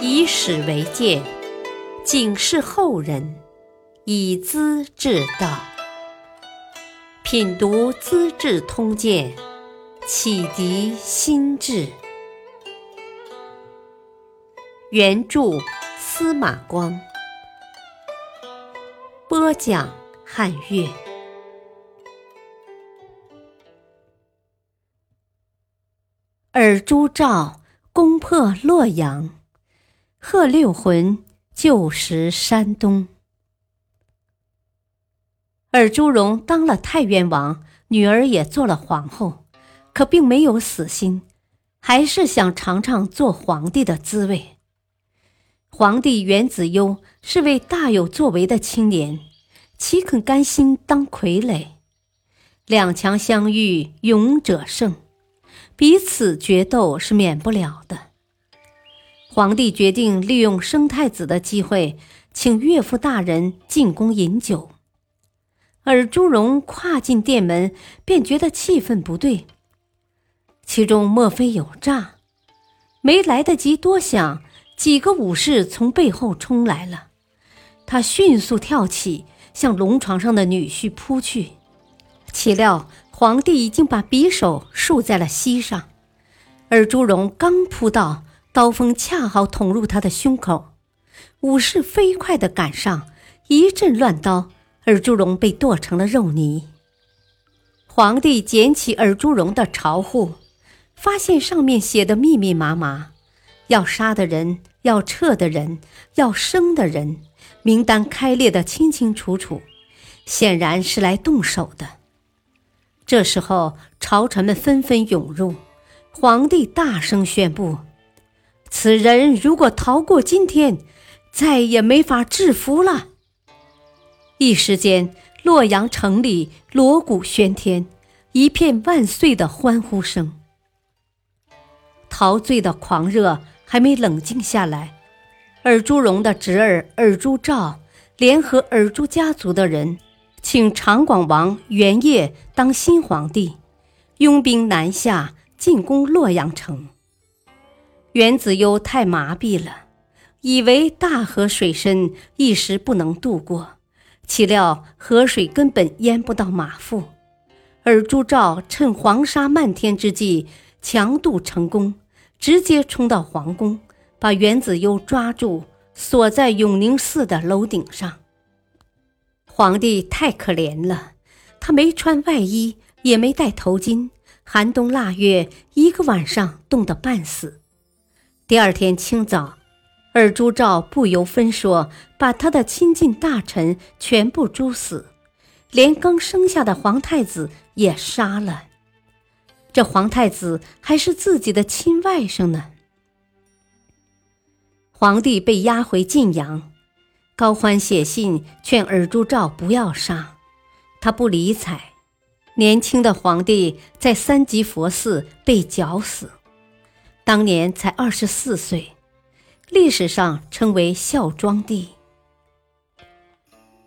以史为鉴，警示后人，以资治道。品读《资治通鉴》，启迪心智。原著司马光，播讲汉乐。尔朱兆攻破洛阳。贺六浑旧时山东。尔朱荣当了太原王，女儿也做了皇后，可并没有死心，还是想尝尝做皇帝的滋味。皇帝元子攸是位大有作为的青年，岂肯甘心当傀儡？两强相遇，勇者胜，彼此决斗是免不了的。皇帝决定利用生太子的机会，请岳父大人进宫饮酒。而朱荣跨进殿门，便觉得气氛不对，其中莫非有诈？没来得及多想，几个武士从背后冲来了。他迅速跳起，向龙床上的女婿扑去，岂料皇帝已经把匕首竖在了膝上，而朱荣刚扑到。刀锋恰好捅入他的胸口，武士飞快地赶上，一阵乱刀，尔朱荣被剁成了肉泥。皇帝捡起尔朱荣的朝户，发现上面写的密密麻麻，要杀的人，要撤的人，要生的人，名单开列的清清楚楚，显然是来动手的。这时候，朝臣们纷纷涌入，皇帝大声宣布。此人如果逃过今天，再也没法制服了。一时间，洛阳城里锣鼓喧天，一片万岁的欢呼声。陶醉的狂热还没冷静下来，尔朱荣的侄儿尔朱兆联合尔朱家族的人，请长广王元业当新皇帝，拥兵南下，进攻洛阳城。元子攸太麻痹了，以为大河水深，一时不能渡过，岂料河水根本淹不到马腹。而朱兆趁黄沙漫天之际强渡成功，直接冲到皇宫，把元子攸抓住，锁在永宁寺的楼顶上。皇帝太可怜了，他没穿外衣，也没戴头巾，寒冬腊月，一个晚上冻得半死。第二天清早，尔朱兆不由分说，把他的亲近大臣全部诛死，连刚生下的皇太子也杀了。这皇太子还是自己的亲外甥呢。皇帝被押回晋阳，高欢写信劝尔朱兆不要杀，他不理睬。年轻的皇帝在三吉佛寺被绞死。当年才二十四岁，历史上称为孝庄帝。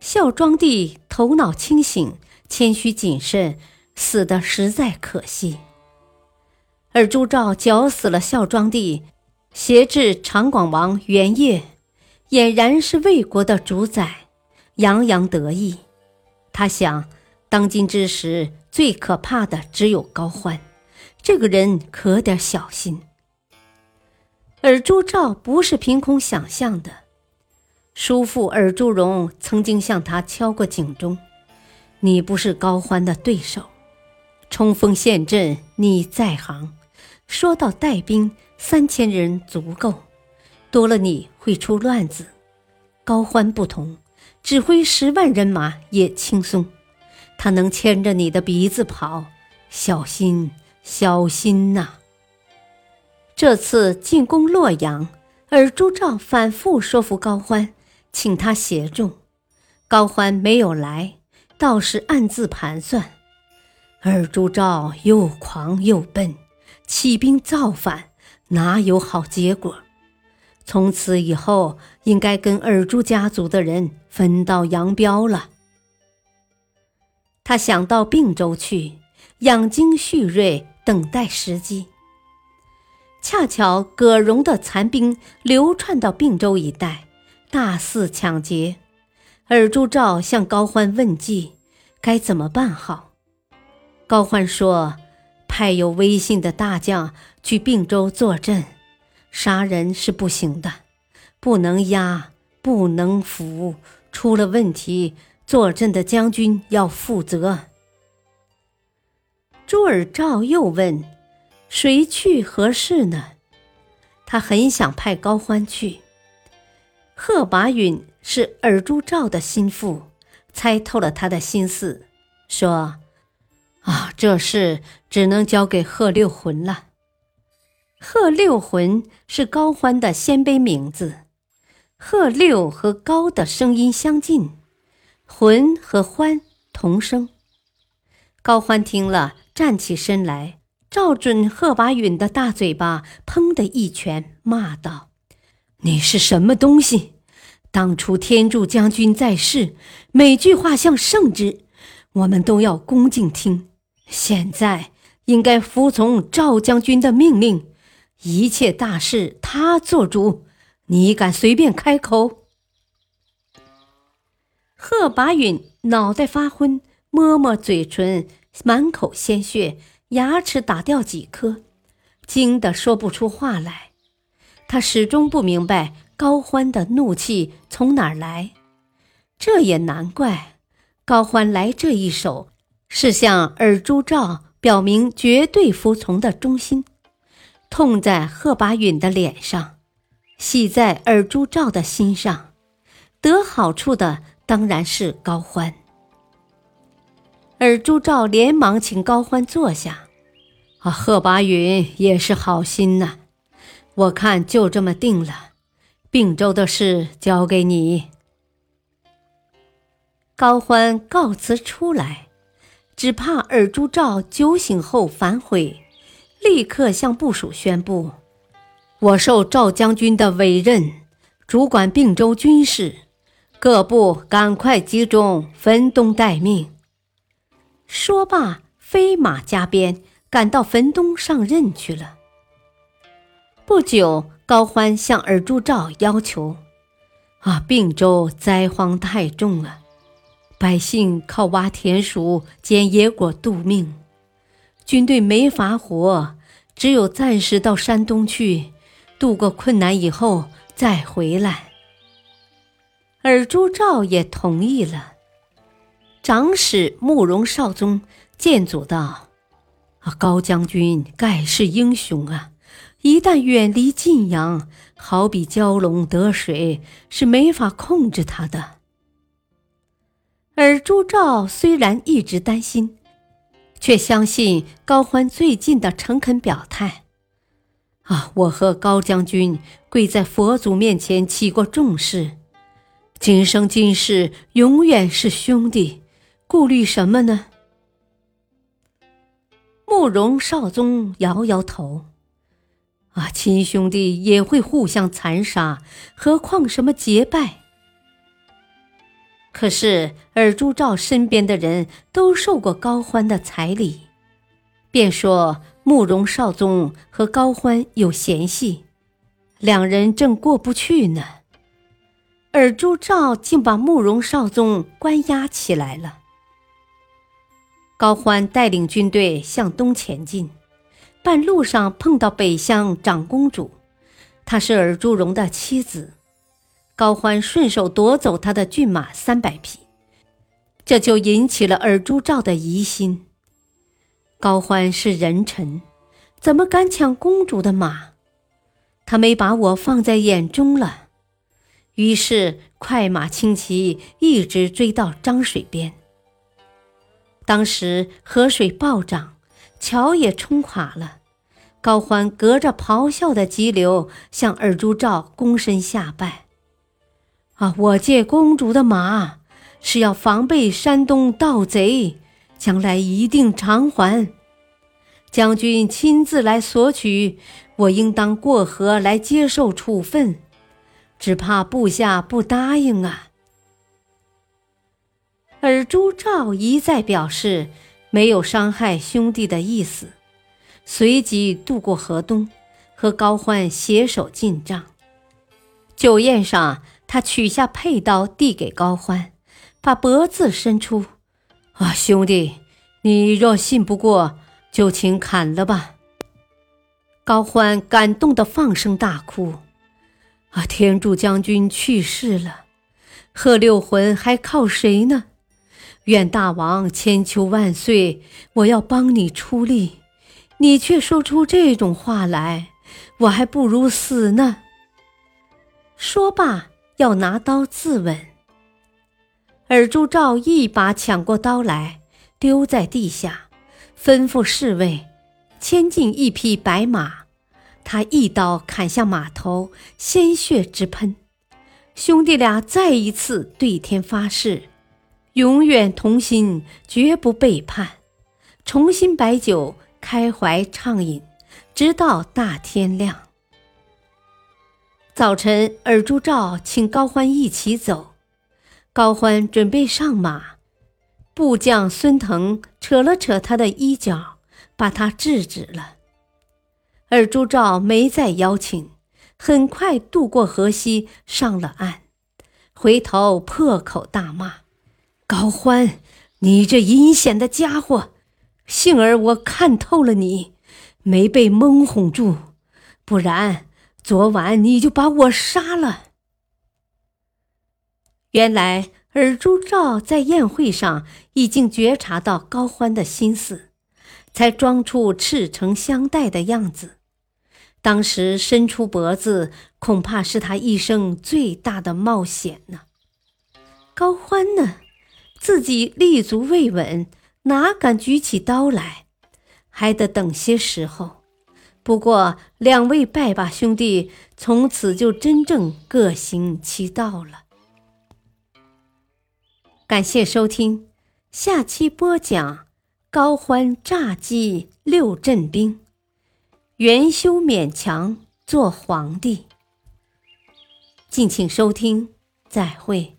孝庄帝头脑清醒，谦虚谨慎，死的实在可惜。而朱兆绞死了孝庄帝，挟制长广王元业，俨然是魏国的主宰，洋洋得意。他想，当今之时最可怕的只有高欢，这个人可得小心。尔朱兆不是凭空想象的，叔父尔朱荣曾经向他敲过警钟：“你不是高欢的对手，冲锋陷阵你在行，说到带兵三千人足够，多了你会出乱子。高欢不同，指挥十万人马也轻松，他能牵着你的鼻子跑，小心小心呐！”这次进攻洛阳，而朱兆反复说服高欢，请他协助。高欢没有来，倒是暗自盘算：而朱兆又狂又笨，起兵造反，哪有好结果？从此以后，应该跟尔朱家族的人分道扬镳了。他想到并州去养精蓄锐，等待时机。恰巧葛荣的残兵流窜到并州一带，大肆抢劫。尔朱兆向高欢问计，该怎么办好？高欢说：“派有威信的大将去并州坐镇，杀人是不行的，不能压，不能伏，出了问题，坐镇的将军要负责。”朱尔照又问。谁去合适呢？他很想派高欢去。贺拔允是尔朱兆的心腹，猜透了他的心思，说：“啊，这事只能交给贺六魂了。”贺六魂是高欢的鲜卑名字，贺六和高的声音相近，魂和欢同声。高欢听了，站起身来。照准贺拔允的大嘴巴，砰的一拳，骂道：“你是什么东西？当初天柱将军在世，每句话像圣旨，我们都要恭敬听。现在应该服从赵将军的命令，一切大事他做主，你敢随便开口？”贺拔允脑袋发昏，摸摸嘴唇，满口鲜血。牙齿打掉几颗，惊得说不出话来。他始终不明白高欢的怒气从哪儿来。这也难怪，高欢来这一手，是向尔朱兆表明绝对服从的忠心。痛在贺拔允的脸上，喜在尔朱兆的心上，得好处的当然是高欢。而朱兆连忙请高欢坐下。啊，贺拔允也是好心呐，我看就这么定了，并州的事交给你。高欢告辞出来，只怕尔朱兆酒醒后反悔，立刻向部属宣布：我受赵将军的委任，主管并州军事，各部赶快集中，分东待命。说罢，飞马加鞭。赶到汾东上任去了。不久，高欢向尔朱兆要求：“啊，并州灾荒太重了，百姓靠挖田鼠、捡野果度命，军队没法活，只有暂时到山东去，度过困难以后再回来。”尔朱兆也同意了。长史慕容绍宗见祖道。啊，高将军盖世英雄啊！一旦远离晋阳，好比蛟龙得水，是没法控制他的。而朱兆虽然一直担心，却相信高欢最近的诚恳表态。啊，我和高将军跪在佛祖面前起过重誓，今生今世永远是兄弟，顾虑什么呢？慕容少宗摇摇头：“啊，亲兄弟也会互相残杀，何况什么结拜？可是尔朱兆身边的人都受过高欢的彩礼，便说慕容少宗和高欢有嫌隙，两人正过不去呢。尔朱兆竟把慕容少宗关押起来了。”高欢带领军队向东前进，半路上碰到北乡长公主，她是尔朱荣的妻子。高欢顺手夺走她的骏马三百匹，这就引起了尔朱兆的疑心。高欢是人臣，怎么敢抢公主的马？他没把我放在眼中了。于是快马轻骑，一直追到漳水边。当时河水暴涨，桥也冲垮了。高欢隔着咆哮的急流向尔朱兆躬身下拜：“啊，我借公主的马，是要防备山东盗贼，将来一定偿还。将军亲自来索取，我应当过河来接受处分，只怕部下不答应啊。”而朱照一再表示没有伤害兄弟的意思，随即渡过河东，和高欢携手进帐。酒宴上，他取下佩刀递给高欢，把脖子伸出：“啊，兄弟，你若信不过，就请砍了吧。”高欢感动的放声大哭：“啊，天柱将军去世了，贺六魂还靠谁呢？愿大王千秋万岁！我要帮你出力，你却说出这种话来，我还不如死呢。”说罢，要拿刀自刎。尔朱兆一把抢过刀来，丢在地下，吩咐侍卫牵进一匹白马。他一刀砍向马头，鲜血直喷。兄弟俩再一次对天发誓，永远同心，绝不背叛。重新摆酒，开怀畅饮，直到大天亮。早晨，尔朱兆请高欢一起走。高欢准备上马，部将孙腾扯了扯他的衣角，把他制止了。尔朱兆没再邀请，很快渡过河西，上了岸，回头破口大骂：“高欢，你这阴险的家伙！幸而我看透了你，没被蒙哄住，不然……”昨晚你就把我杀了。原来尔朱兆在宴会上已经觉察到高欢的心思，才装出赤诚相待的样子。当时伸出脖子，恐怕是他一生最大的冒险呢。高欢呢，自己立足未稳，哪敢举起刀来？还得等些时候。不过，两位拜把兄弟从此就真正各行其道了。感谢收听，下期播讲高欢诈击六镇兵，元修勉强做皇帝。敬请收听，再会。